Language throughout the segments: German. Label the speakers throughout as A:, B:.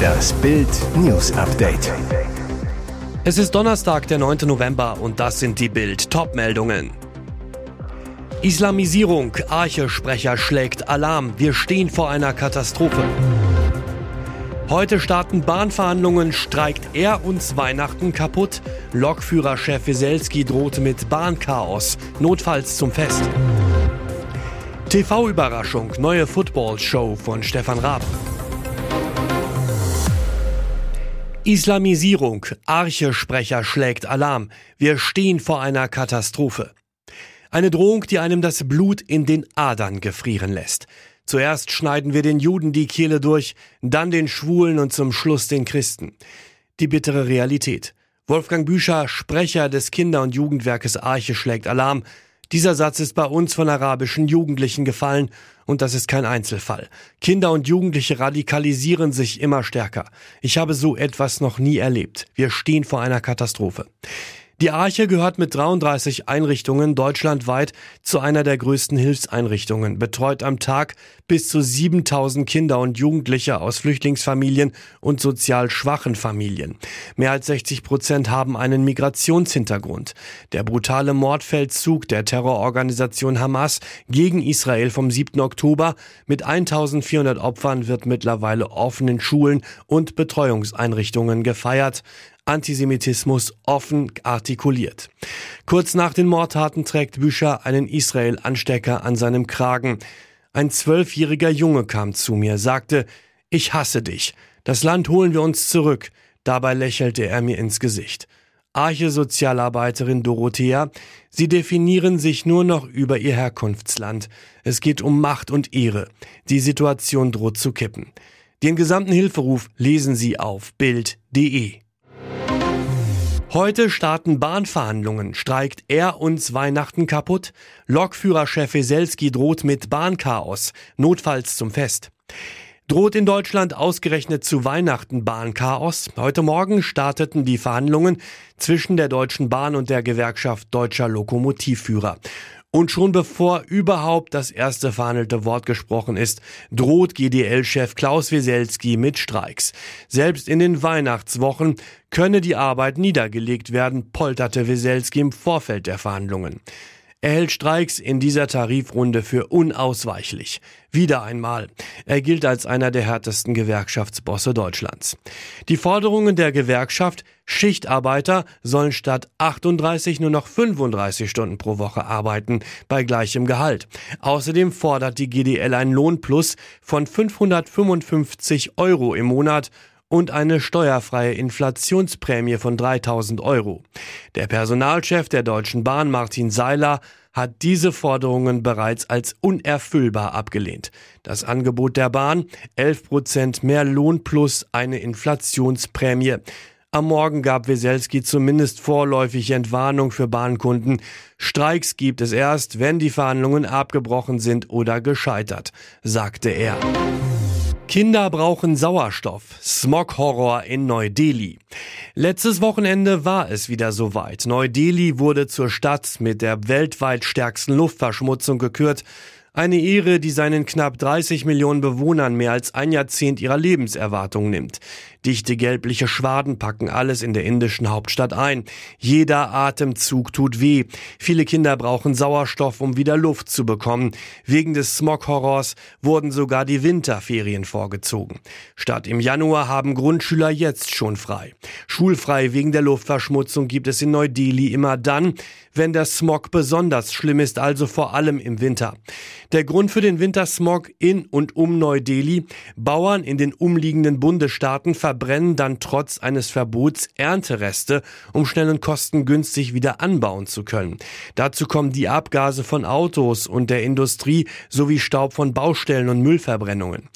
A: Das Bild News Update.
B: Es ist Donnerstag, der 9. November und das sind die Bild Topmeldungen. Islamisierung, Arche-Sprecher schlägt Alarm, wir stehen vor einer Katastrophe. Heute starten Bahnverhandlungen, streikt er uns Weihnachten kaputt. Lokführerchef Wieselski droht mit Bahnchaos, notfalls zum Fest. TV-Überraschung, neue Football-Show von Stefan Raab. Islamisierung, Arche-Sprecher schlägt Alarm. Wir stehen vor einer Katastrophe. Eine Drohung, die einem das Blut in den Adern gefrieren lässt. Zuerst schneiden wir den Juden die Kehle durch, dann den Schwulen und zum Schluss den Christen. Die bittere Realität. Wolfgang Büscher, Sprecher des Kinder- und Jugendwerkes Arche, schlägt Alarm. Dieser Satz ist bei uns von arabischen Jugendlichen gefallen und das ist kein Einzelfall. Kinder und Jugendliche radikalisieren sich immer stärker. Ich habe so etwas noch nie erlebt. Wir stehen vor einer Katastrophe. Die Arche gehört mit 33 Einrichtungen deutschlandweit zu einer der größten Hilfseinrichtungen, betreut am Tag bis zu 7000 Kinder und Jugendliche aus Flüchtlingsfamilien und sozial schwachen Familien. Mehr als 60 Prozent haben einen Migrationshintergrund. Der brutale Mordfeldzug der Terrororganisation Hamas gegen Israel vom 7. Oktober mit 1400 Opfern wird mittlerweile offenen Schulen und Betreuungseinrichtungen gefeiert. Antisemitismus offen artikuliert. Kurz nach den Mordtaten trägt Bücher einen Israel-Anstecker an seinem Kragen. Ein zwölfjähriger Junge kam zu mir, sagte, ich hasse dich. Das Land holen wir uns zurück. Dabei lächelte er mir ins Gesicht. Arche-Sozialarbeiterin Dorothea, Sie definieren sich nur noch über Ihr Herkunftsland. Es geht um Macht und Ehre. Die Situation droht zu kippen. Den gesamten Hilferuf lesen Sie auf Bild.de. Heute starten Bahnverhandlungen. Streikt er uns Weihnachten kaputt? Lokführerchef Weselski droht mit Bahnchaos, notfalls zum Fest. Droht in Deutschland ausgerechnet zu Weihnachten Bahnchaos? Heute Morgen starteten die Verhandlungen zwischen der Deutschen Bahn und der Gewerkschaft Deutscher Lokomotivführer. Und schon bevor überhaupt das erste verhandelte Wort gesprochen ist, droht GDL-Chef Klaus Wieselski mit Streiks. Selbst in den Weihnachtswochen könne die Arbeit niedergelegt werden, polterte Wieselski im Vorfeld der Verhandlungen. Er hält Streiks in dieser Tarifrunde für unausweichlich. Wieder einmal. Er gilt als einer der härtesten Gewerkschaftsbosse Deutschlands. Die Forderungen der Gewerkschaft Schichtarbeiter sollen statt 38 nur noch 35 Stunden pro Woche arbeiten, bei gleichem Gehalt. Außerdem fordert die GDL ein Lohnplus von 555 Euro im Monat und eine steuerfreie Inflationsprämie von 3000 Euro. Der Personalchef der Deutschen Bahn, Martin Seiler, hat diese Forderungen bereits als unerfüllbar abgelehnt. Das Angebot der Bahn, 11 Prozent mehr Lohn plus eine Inflationsprämie. Am Morgen gab Weselski zumindest vorläufig Entwarnung für Bahnkunden. Streiks gibt es erst, wenn die Verhandlungen abgebrochen sind oder gescheitert, sagte er. Kinder brauchen Sauerstoff. Smog-Horror in Neu-Delhi. Letztes Wochenende war es wieder soweit. Neu-Delhi wurde zur Stadt mit der weltweit stärksten Luftverschmutzung gekürt. Eine Ehre, die seinen knapp 30 Millionen Bewohnern mehr als ein Jahrzehnt ihrer Lebenserwartung nimmt. Dichte gelbliche Schwaden packen alles in der indischen Hauptstadt ein. Jeder Atemzug tut weh. Viele Kinder brauchen Sauerstoff, um wieder Luft zu bekommen. Wegen des Smog-Horrors wurden sogar die Winterferien vorgezogen. Statt im Januar haben Grundschüler jetzt schon frei. Schulfrei wegen der Luftverschmutzung gibt es in Neu-Delhi immer dann, wenn der Smog besonders schlimm ist, also vor allem im Winter. Der Grund für den Wintersmog in und um Neu-Delhi, Bauern in den umliegenden Bundesstaaten verbrennen dann trotz eines Verbots Erntereste, um schnell und kostengünstig wieder anbauen zu können. Dazu kommen die Abgase von Autos und der Industrie sowie Staub von Baustellen und Müllverbrennungen.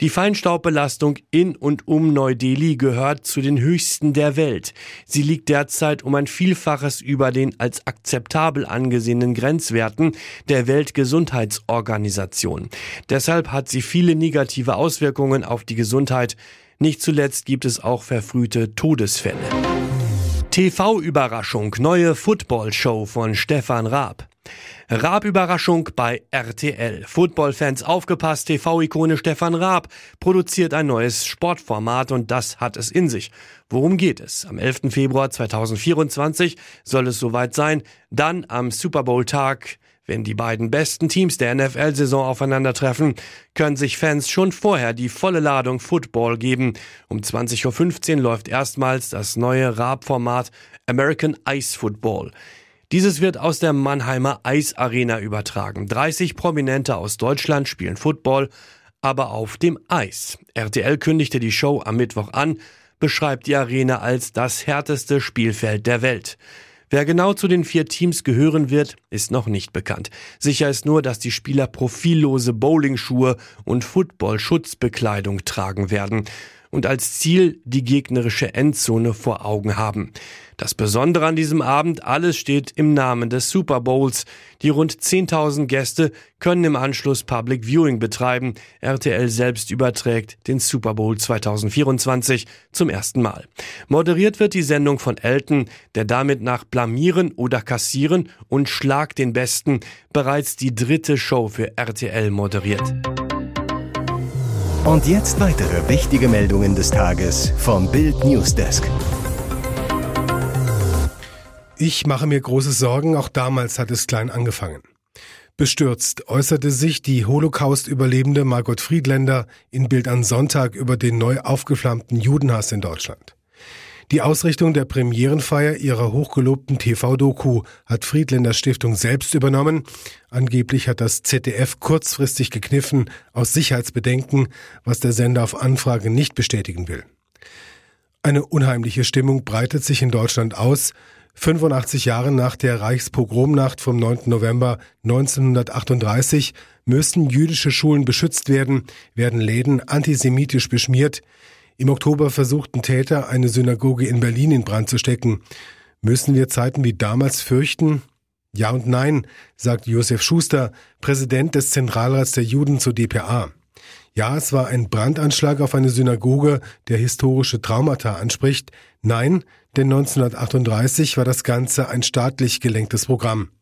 B: Die Feinstaubbelastung in und um Neu-Delhi gehört zu den höchsten der Welt. Sie liegt derzeit um ein Vielfaches über den als akzeptabel angesehenen Grenzwerten der Weltgesundheitsorganisation. Deshalb hat sie viele negative Auswirkungen auf die Gesundheit nicht zuletzt gibt es auch verfrühte Todesfälle. TV-Überraschung, neue Football-Show von Stefan Raab. Raab-Überraschung bei RTL. Footballfans aufgepasst, TV-Ikone Stefan Raab produziert ein neues Sportformat und das hat es in sich. Worum geht es? Am 11. Februar 2024 soll es soweit sein. Dann am Super Bowl-Tag wenn die beiden besten Teams der NFL-Saison aufeinandertreffen, können sich Fans schon vorher die volle Ladung Football geben. Um 20.15 Uhr läuft erstmals das neue Raab-Format American Ice Football. Dieses wird aus der Mannheimer Eisarena übertragen. 30 Prominente aus Deutschland spielen Football, aber auf dem Eis. RTL kündigte die Show am Mittwoch an, beschreibt die Arena als das härteste Spielfeld der Welt. Wer genau zu den vier Teams gehören wird, ist noch nicht bekannt. Sicher ist nur, dass die Spieler profillose Bowlingschuhe und Football-Schutzbekleidung tragen werden und als Ziel die gegnerische Endzone vor Augen haben. Das Besondere an diesem Abend, alles steht im Namen des Super Bowls. Die rund 10.000 Gäste können im Anschluss Public Viewing betreiben. RTL selbst überträgt den Super Bowl 2024 zum ersten Mal. Moderiert wird die Sendung von Elton, der damit nach Blamieren oder Kassieren und Schlag den Besten bereits die dritte Show für RTL moderiert.
A: Und jetzt weitere wichtige Meldungen des Tages vom Bild Newsdesk.
C: Ich mache mir große Sorgen, auch damals hat es klein angefangen. Bestürzt äußerte sich die Holocaust-Überlebende Margot Friedländer in Bild an Sonntag über den neu aufgeflammten Judenhass in Deutschland. Die Ausrichtung der Premierenfeier ihrer hochgelobten TV-Doku hat Friedländer Stiftung selbst übernommen. Angeblich hat das ZDF kurzfristig gekniffen aus Sicherheitsbedenken, was der Sender auf Anfrage nicht bestätigen will. Eine unheimliche Stimmung breitet sich in Deutschland aus. 85 Jahre nach der Reichspogromnacht vom 9. November 1938 müssen jüdische Schulen beschützt werden, werden Läden antisemitisch beschmiert. Im Oktober versuchten Täter, eine Synagoge in Berlin in Brand zu stecken. Müssen wir Zeiten wie damals fürchten? Ja und nein, sagt Josef Schuster, Präsident des Zentralrats der Juden zur DPA. Ja, es war ein Brandanschlag auf eine Synagoge, der historische Traumata anspricht. Nein, denn 1938 war das Ganze ein staatlich gelenktes Programm.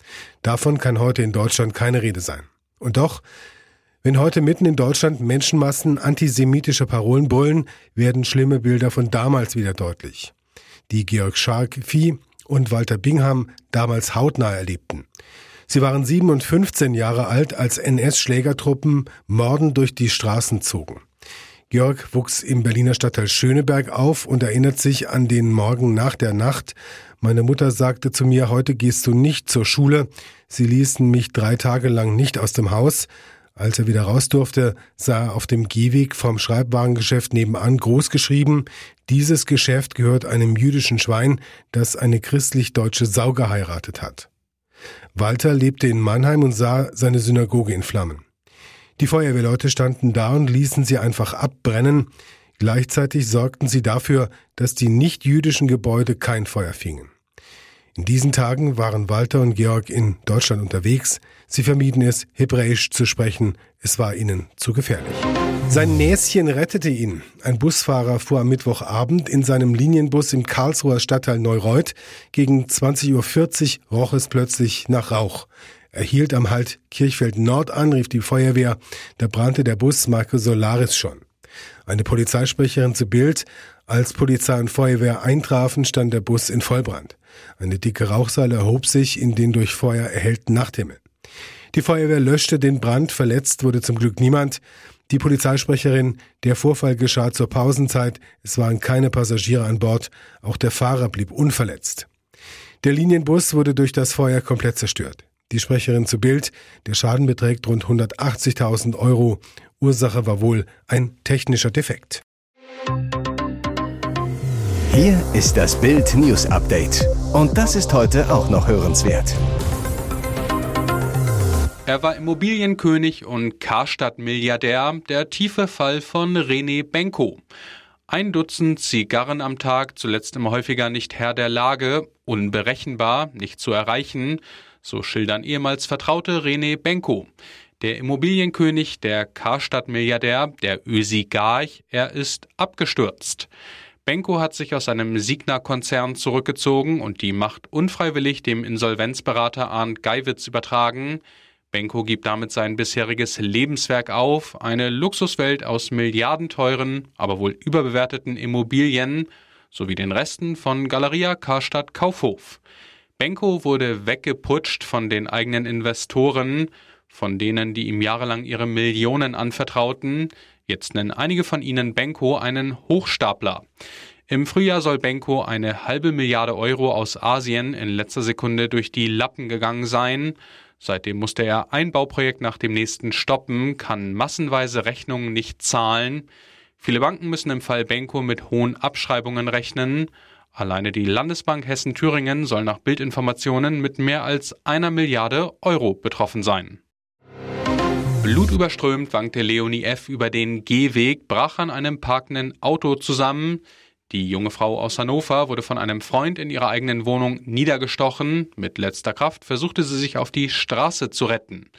C: Davon kann heute in Deutschland keine Rede sein. Und doch, wenn heute mitten in Deutschland Menschenmassen antisemitische Parolen brüllen, werden schlimme Bilder von damals wieder deutlich. Die Georg Schark-Vieh und Walter Bingham damals hautnah erlebten. Sie waren sieben und 15 Jahre alt, als NS-Schlägertruppen morden durch die Straßen zogen. Georg wuchs im Berliner Stadtteil Schöneberg auf und erinnert sich an den Morgen nach der Nacht. Meine Mutter sagte zu mir, heute gehst du nicht zur Schule. Sie ließen mich drei Tage lang nicht aus dem Haus. Als er wieder raus durfte, sah er auf dem Gehweg vom Schreibwarengeschäft nebenan groß geschrieben, dieses Geschäft gehört einem jüdischen Schwein, das eine christlich-deutsche Sau geheiratet hat. Walter lebte in Mannheim und sah seine Synagoge in Flammen. Die Feuerwehrleute standen da und ließen sie einfach abbrennen. Gleichzeitig sorgten sie dafür, dass die nicht-jüdischen Gebäude kein Feuer fingen. In diesen Tagen waren Walter und Georg in Deutschland unterwegs. Sie vermieden es, Hebräisch zu sprechen. Es war ihnen zu gefährlich. Sein Näschen rettete ihn. Ein Busfahrer fuhr am Mittwochabend in seinem Linienbus im Karlsruher Stadtteil Neureuth. Gegen 20.40 Uhr roch es plötzlich nach Rauch. Er hielt am Halt Kirchfeld Nord an, rief die Feuerwehr. Da brannte der Bus Marke Solaris schon. Eine Polizeisprecherin zu Bild. Als Polizei und Feuerwehr eintrafen, stand der Bus in Vollbrand. Eine dicke Rauchseile erhob sich in den durch Feuer erhellten Nachthimmel. Die Feuerwehr löschte den Brand, verletzt wurde zum Glück niemand. Die Polizeisprecherin, der Vorfall geschah zur Pausenzeit, es waren keine Passagiere an Bord, auch der Fahrer blieb unverletzt. Der Linienbus wurde durch das Feuer komplett zerstört. Die Sprecherin zu Bild, der Schaden beträgt rund 180.000 Euro. Ursache war wohl ein technischer Defekt.
A: Hier ist das Bild News Update. Und das ist heute auch noch hörenswert.
D: Er war Immobilienkönig und Karstadt-Milliardär, der tiefe Fall von René Benko. Ein Dutzend Zigarren am Tag, zuletzt immer häufiger nicht Herr der Lage, unberechenbar, nicht zu erreichen, so schildern ehemals Vertraute René Benko. Der Immobilienkönig, der Karstadt-Milliardär, der Ösi Garch, er ist abgestürzt. Benko hat sich aus seinem Signa-Konzern zurückgezogen und die Macht unfreiwillig dem Insolvenzberater Arndt Geiwitz übertragen. Benko gibt damit sein bisheriges Lebenswerk auf, eine Luxuswelt aus milliardenteuren, aber wohl überbewerteten Immobilien sowie den Resten von Galeria Karstadt Kaufhof. Benko wurde weggeputscht von den eigenen Investoren, von denen, die ihm jahrelang ihre Millionen anvertrauten. Jetzt nennen einige von ihnen Benko einen Hochstapler. Im Frühjahr soll Benko eine halbe Milliarde Euro aus Asien in letzter Sekunde durch die Lappen gegangen sein. Seitdem musste er ein Bauprojekt nach dem nächsten stoppen, kann massenweise Rechnungen nicht zahlen. Viele Banken müssen im Fall Benko mit hohen Abschreibungen rechnen. Alleine die Landesbank Hessen-Thüringen soll nach Bildinformationen mit mehr als einer Milliarde Euro betroffen sein. Blutüberströmt wankte Leonie F. über den Gehweg, brach an einem parkenden Auto zusammen. Die junge Frau aus Hannover wurde von einem Freund in ihrer eigenen Wohnung niedergestochen. Mit letzter Kraft versuchte sie sich auf die Straße zu retten.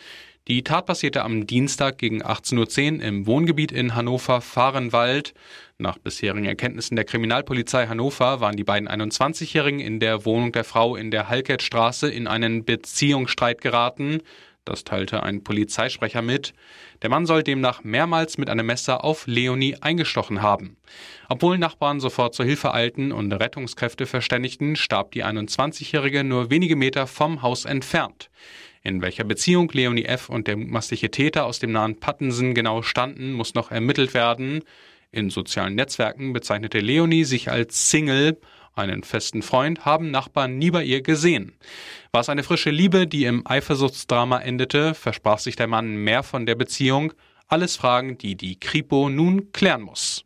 D: Die Tat passierte am Dienstag gegen 18.10 Uhr im Wohngebiet in Hannover-Fahrenwald. Nach bisherigen Erkenntnissen der Kriminalpolizei Hannover waren die beiden 21-Jährigen in der Wohnung der Frau in der Halkettstraße in einen Beziehungsstreit geraten. Das teilte ein Polizeisprecher mit. Der Mann soll demnach mehrmals mit einem Messer auf Leonie eingestochen haben. Obwohl Nachbarn sofort zur Hilfe eilten und Rettungskräfte verständigten, starb die 21-Jährige nur wenige Meter vom Haus entfernt. In welcher Beziehung Leonie F. und der mutmaßliche Täter aus dem nahen Pattensen genau standen, muss noch ermittelt werden. In sozialen Netzwerken bezeichnete Leonie sich als Single. Einen festen Freund haben Nachbarn nie bei ihr gesehen. War es eine frische Liebe, die im Eifersuchtsdrama endete, versprach sich der Mann mehr von der Beziehung. Alles Fragen, die die Kripo nun klären muss.